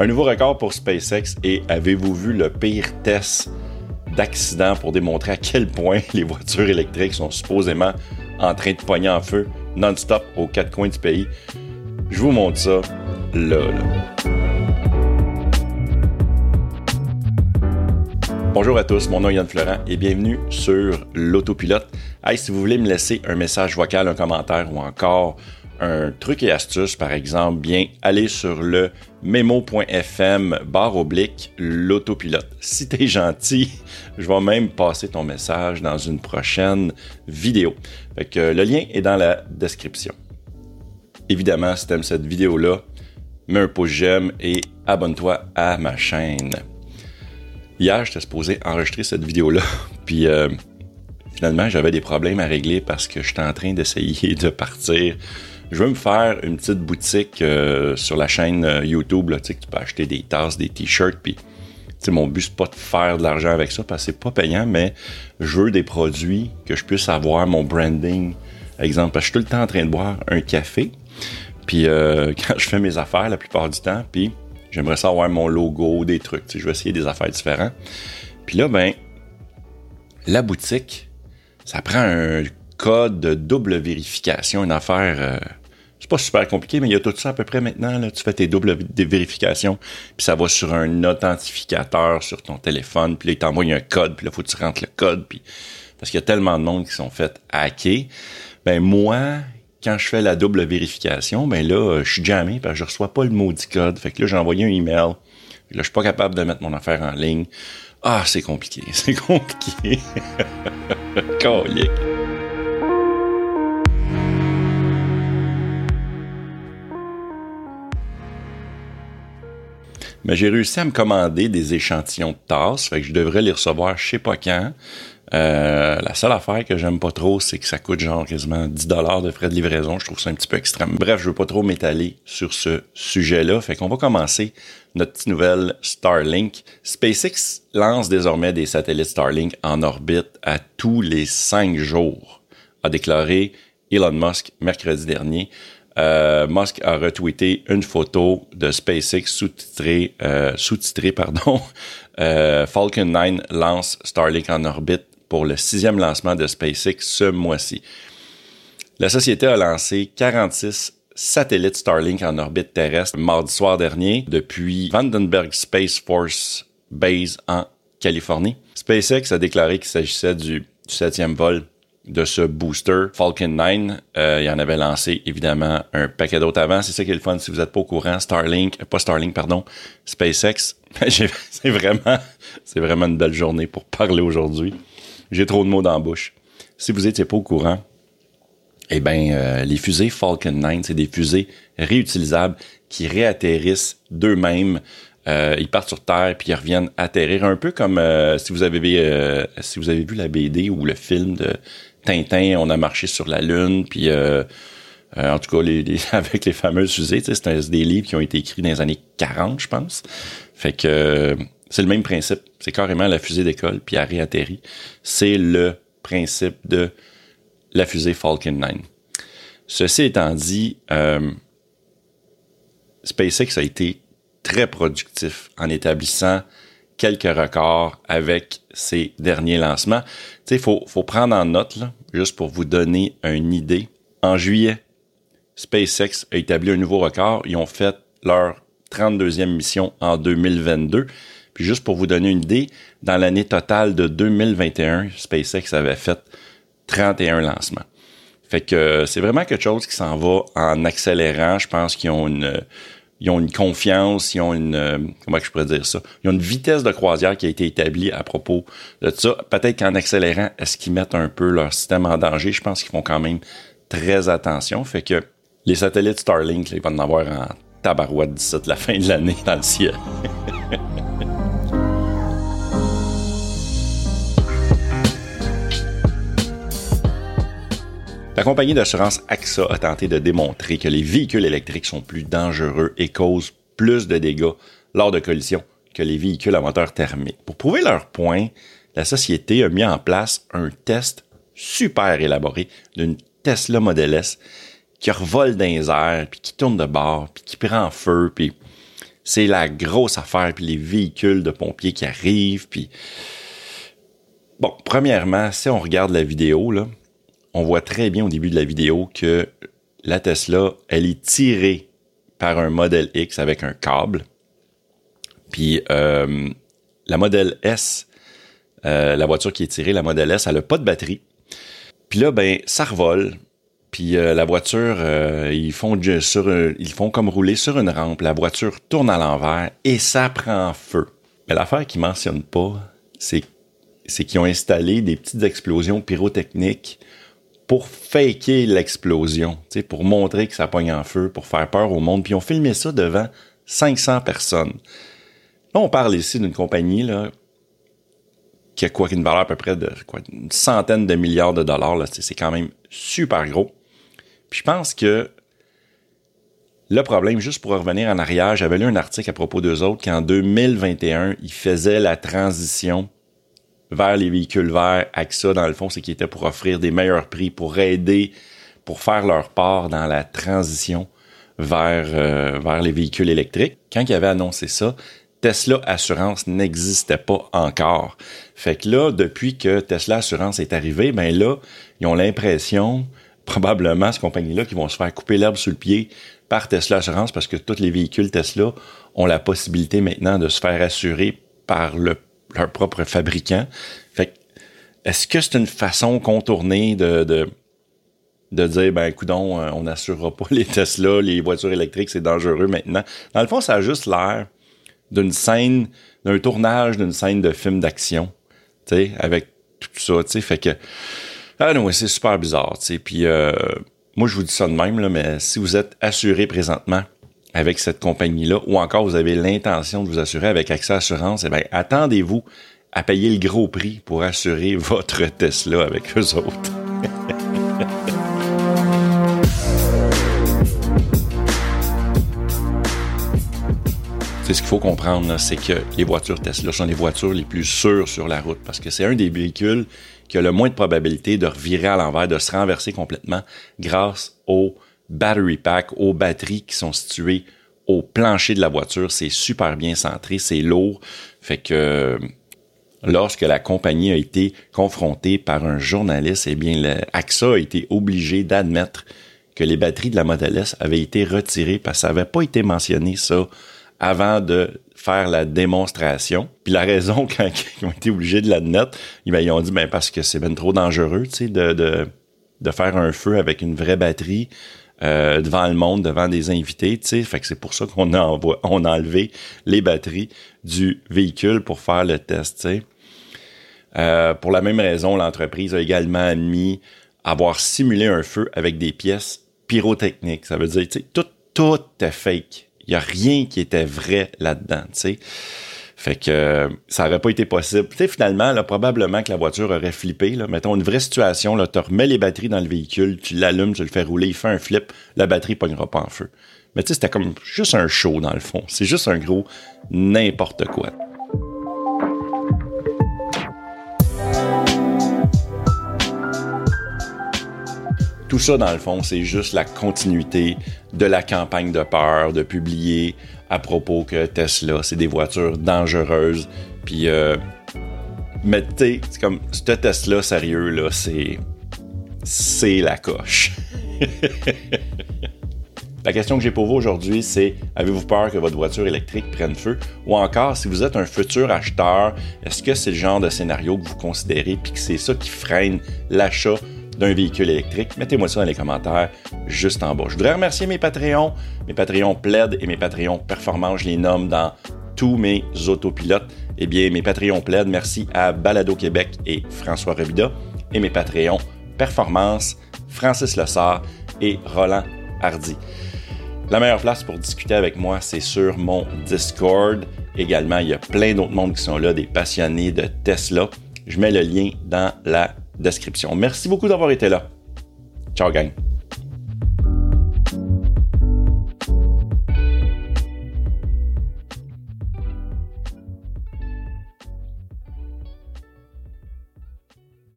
Un nouveau record pour SpaceX et avez-vous vu le pire test d'accident pour démontrer à quel point les voitures électriques sont supposément en train de pogner en feu non-stop aux quatre coins du pays? Je vous montre ça là. Bonjour à tous, mon nom est Yann Florent et bienvenue sur l'autopilote. Si vous voulez me laisser un message vocal, un commentaire ou encore un truc et astuce, par exemple, bien, allez sur le memo.fm barre oblique l'autopilote. Si t'es gentil, je vais même passer ton message dans une prochaine vidéo. Que le lien est dans la description. Évidemment, si t'aimes cette vidéo-là, mets un pouce j'aime et abonne-toi à ma chaîne. Hier, j'étais supposé enregistrer cette vidéo-là, puis euh, finalement, j'avais des problèmes à régler parce que j'étais en train d'essayer de partir je veux me faire une petite boutique euh, sur la chaîne euh, YouTube, là, tu sais, tu peux acheter des tasses, des t-shirts, puis mon but, c'est pas de faire de l'argent avec ça, parce que c'est pas payant, mais je veux des produits que je puisse avoir mon branding. Exemple, parce que je suis tout le temps en train de boire un café, puis euh, quand je fais mes affaires la plupart du temps, puis j'aimerais savoir mon logo, des trucs, tu sais, je vais essayer des affaires différentes. Puis là, ben, la boutique, ça prend un code de double vérification, une affaire. C'est pas super compliqué, mais il y a tout ça à peu près maintenant. Là. Tu fais tes doubles vérifications, puis ça va sur un authentificateur sur ton téléphone, puis là, il t'envoie un code, puis là, faut que tu rentres le code, puis parce qu'il y a tellement de monde qui sont fait hacker. Ben moi, quand je fais la double vérification, ben là, je suis jamais parce que je reçois pas le maudit code. Fait que là, j'ai envoyé un email. Là, je suis pas capable de mettre mon affaire en ligne. Ah, c'est compliqué, c'est compliqué. Colique. Mais j'ai réussi à me commander des échantillons de tasses, fait que je devrais les recevoir je sais pas quand. Euh, la seule affaire que j'aime pas trop, c'est que ça coûte genre quasiment 10 dollars de frais de livraison. Je trouve ça un petit peu extrême. Bref, je veux pas trop m'étaler sur ce sujet-là. Fait qu'on va commencer notre petite nouvelle Starlink. SpaceX lance désormais des satellites Starlink en orbite à tous les cinq jours, a déclaré Elon Musk mercredi dernier. Euh, Musk a retweeté une photo de SpaceX sous-titrée, euh, sous-titrée pardon, euh, Falcon 9 lance Starlink en orbite pour le sixième lancement de SpaceX ce mois-ci. La société a lancé 46 satellites Starlink en orbite terrestre mardi soir dernier depuis Vandenberg Space Force Base en Californie. SpaceX a déclaré qu'il s'agissait du, du septième vol de ce booster Falcon 9. Euh, il en avait lancé évidemment un paquet d'autres avant. C'est ça qui est le fun si vous n'êtes pas au courant. Starlink, euh, pas Starlink, pardon, SpaceX. c'est vraiment, c'est vraiment une belle journée pour parler aujourd'hui. J'ai trop de mots dans la bouche. Si vous n'étiez pas au courant, eh bien, euh, les fusées Falcon 9, c'est des fusées réutilisables qui réatterrissent d'eux-mêmes euh, ils partent sur Terre puis ils reviennent atterrir un peu comme si vous avez vu, si vous avez vu la BD ou le film de Tintin, on a marché sur la Lune, puis euh, euh, en tout cas, avec les fameuses fusées, c'est des livres qui ont été écrits dans les années 40, je pense. Fait que c'est le même principe. C'est carrément la fusée d'école, puis elle réatterrit. C'est le principe de la fusée Falcon 9. Ceci étant dit, euh, SpaceX a été très productif en établissant quelques records avec ses derniers lancements. Tu sais, faut, faut prendre en note, là, juste pour vous donner une idée. En juillet, SpaceX a établi un nouveau record. Ils ont fait leur 32e mission en 2022. Puis juste pour vous donner une idée, dans l'année totale de 2021, SpaceX avait fait 31 lancements. Fait que c'est vraiment quelque chose qui s'en va en accélérant. Je pense qu'ils ont une ils ont une confiance, ils ont une euh, comment je pourrais dire ça, ils ont une vitesse de croisière qui a été établie à propos de ça. Peut-être qu'en accélérant, est-ce qu'ils mettent un peu leur système en danger? Je pense qu'ils font quand même très attention. Fait que les satellites Starlink, ils vont en avoir en tabarouette d'ici la fin de l'année dans le ciel. La compagnie d'assurance AXA a tenté de démontrer que les véhicules électriques sont plus dangereux et causent plus de dégâts lors de collisions que les véhicules à moteur thermique. Pour prouver leur point, la société a mis en place un test super élaboré d'une Tesla Model S qui revole dans les airs, puis qui tourne de bord, puis qui prend feu, puis c'est la grosse affaire, puis les véhicules de pompiers qui arrivent, puis... Bon, premièrement, si on regarde la vidéo, là, on voit très bien au début de la vidéo que la Tesla, elle est tirée par un modèle X avec un câble. Puis euh, la modèle S, euh, la voiture qui est tirée, la modèle S, elle n'a pas de batterie. Puis là, ben, ça revole. Puis euh, la voiture, ils font comme rouler sur une rampe. La voiture tourne à l'envers et ça prend feu. Mais l'affaire qu'ils mentionnent pas, c'est qu'ils ont installé des petites explosions pyrotechniques pour faker l'explosion, pour montrer que ça pogne en feu, pour faire peur au monde. Puis ont filmé ça devant 500 personnes. Là, on parle ici d'une compagnie là, qui a quoi qu'une valeur à peu près de quoi, une centaine de milliards de dollars. Là, c'est quand même super gros. Puis je pense que le problème, juste pour revenir en arrière, j'avais lu un article à propos d'eux autres qu'en 2021, ils faisaient la transition vers les véhicules verts. AXA, dans le fond, c'est qu'ils étaient pour offrir des meilleurs prix, pour aider, pour faire leur part dans la transition vers, euh, vers les véhicules électriques. Quand ils avaient annoncé ça, Tesla Assurance n'existait pas encore. Fait que là, depuis que Tesla Assurance est arrivé, ben là, ils ont l'impression, probablement, ces compagnies-là, qui vont se faire couper l'herbe sous le pied par Tesla Assurance parce que tous les véhicules Tesla ont la possibilité maintenant de se faire assurer par le, leur propre fabricant. Fait est-ce que c'est une façon contournée de, de, de dire, ben, coudon, on n'assurera pas les Tesla, les voitures électriques, c'est dangereux maintenant? Dans le fond, ça a juste l'air d'une scène, d'un tournage d'une scène de film d'action, tu sais, avec tout ça, tu sais, fait que, ah non, c'est super bizarre, tu sais, puis euh, moi je vous dis ça de même, là, mais si vous êtes assuré présentement avec cette compagnie-là, ou encore vous avez l'intention de vous assurer avec Accès Assurance, eh bien, attendez-vous à payer le gros prix pour assurer votre Tesla avec eux autres. C'est ce qu'il faut comprendre, c'est que les voitures Tesla sont les voitures les plus sûres sur la route parce que c'est un des véhicules qui a le moins de probabilité de revirer à l'envers, de se renverser complètement grâce au battery pack, aux batteries qui sont situées au plancher de la voiture. C'est super bien centré, c'est lourd. Fait que lorsque la compagnie a été confrontée par un journaliste, eh bien, AXA a été obligé d'admettre que les batteries de la Model S avaient été retirées parce que ça n'avait pas été mentionné, ça, avant de faire la démonstration. Puis la raison, quand ils ont été obligés de l'admettre, ils ont dit, ben parce que c'est bien trop dangereux, tu sais, de, de, de, faire un feu avec une vraie batterie euh, devant le monde, devant des invités, tu sais. Fait que c'est pour ça qu'on a, on a enlevé les batteries du véhicule pour faire le test, tu sais. Euh, pour la même raison, l'entreprise a également admis avoir simulé un feu avec des pièces pyrotechniques. Ça veut dire, tu sais, tout, tout est fake il y a rien qui était vrai là-dedans, tu sais. Fait que ça aurait pas été possible. Tu sais, finalement, là, probablement que la voiture aurait flippé. Là. Mettons une vraie situation, tu remets les batteries dans le véhicule, tu l'allumes, tu le fais rouler, il fait un flip, la batterie pognera pas en feu. Mais tu sais, c'était comme juste un show dans le fond. C'est juste un gros n'importe quoi. Tout ça, dans le fond, c'est juste la continuité de la campagne de peur, de publier à propos que Tesla, c'est des voitures dangereuses. Puis, euh, mais tu sais, c'est comme, ce Tesla, sérieux, là, c'est. C'est la coche. La question que j'ai pour vous aujourd'hui, c'est avez-vous peur que votre voiture électrique prenne feu? Ou encore, si vous êtes un futur acheteur, est-ce que c'est le genre de scénario que vous considérez puis que c'est ça qui freine l'achat d'un véhicule électrique? Mettez-moi ça dans les commentaires juste en bas. Je voudrais remercier mes Patreons, mes Patreons Plaid et mes Patreons Performance. Je les nomme dans tous mes autopilotes. Eh bien, mes Patreons Plaid, merci à Balado Québec et François Rebida. Et mes Patreons Performance, Francis Lessard et Roland Hardy. La meilleure place pour discuter avec moi, c'est sur mon Discord. Également, il y a plein d'autres mondes qui sont là, des passionnés de Tesla. Je mets le lien dans la description. Merci beaucoup d'avoir été là. Ciao, gang.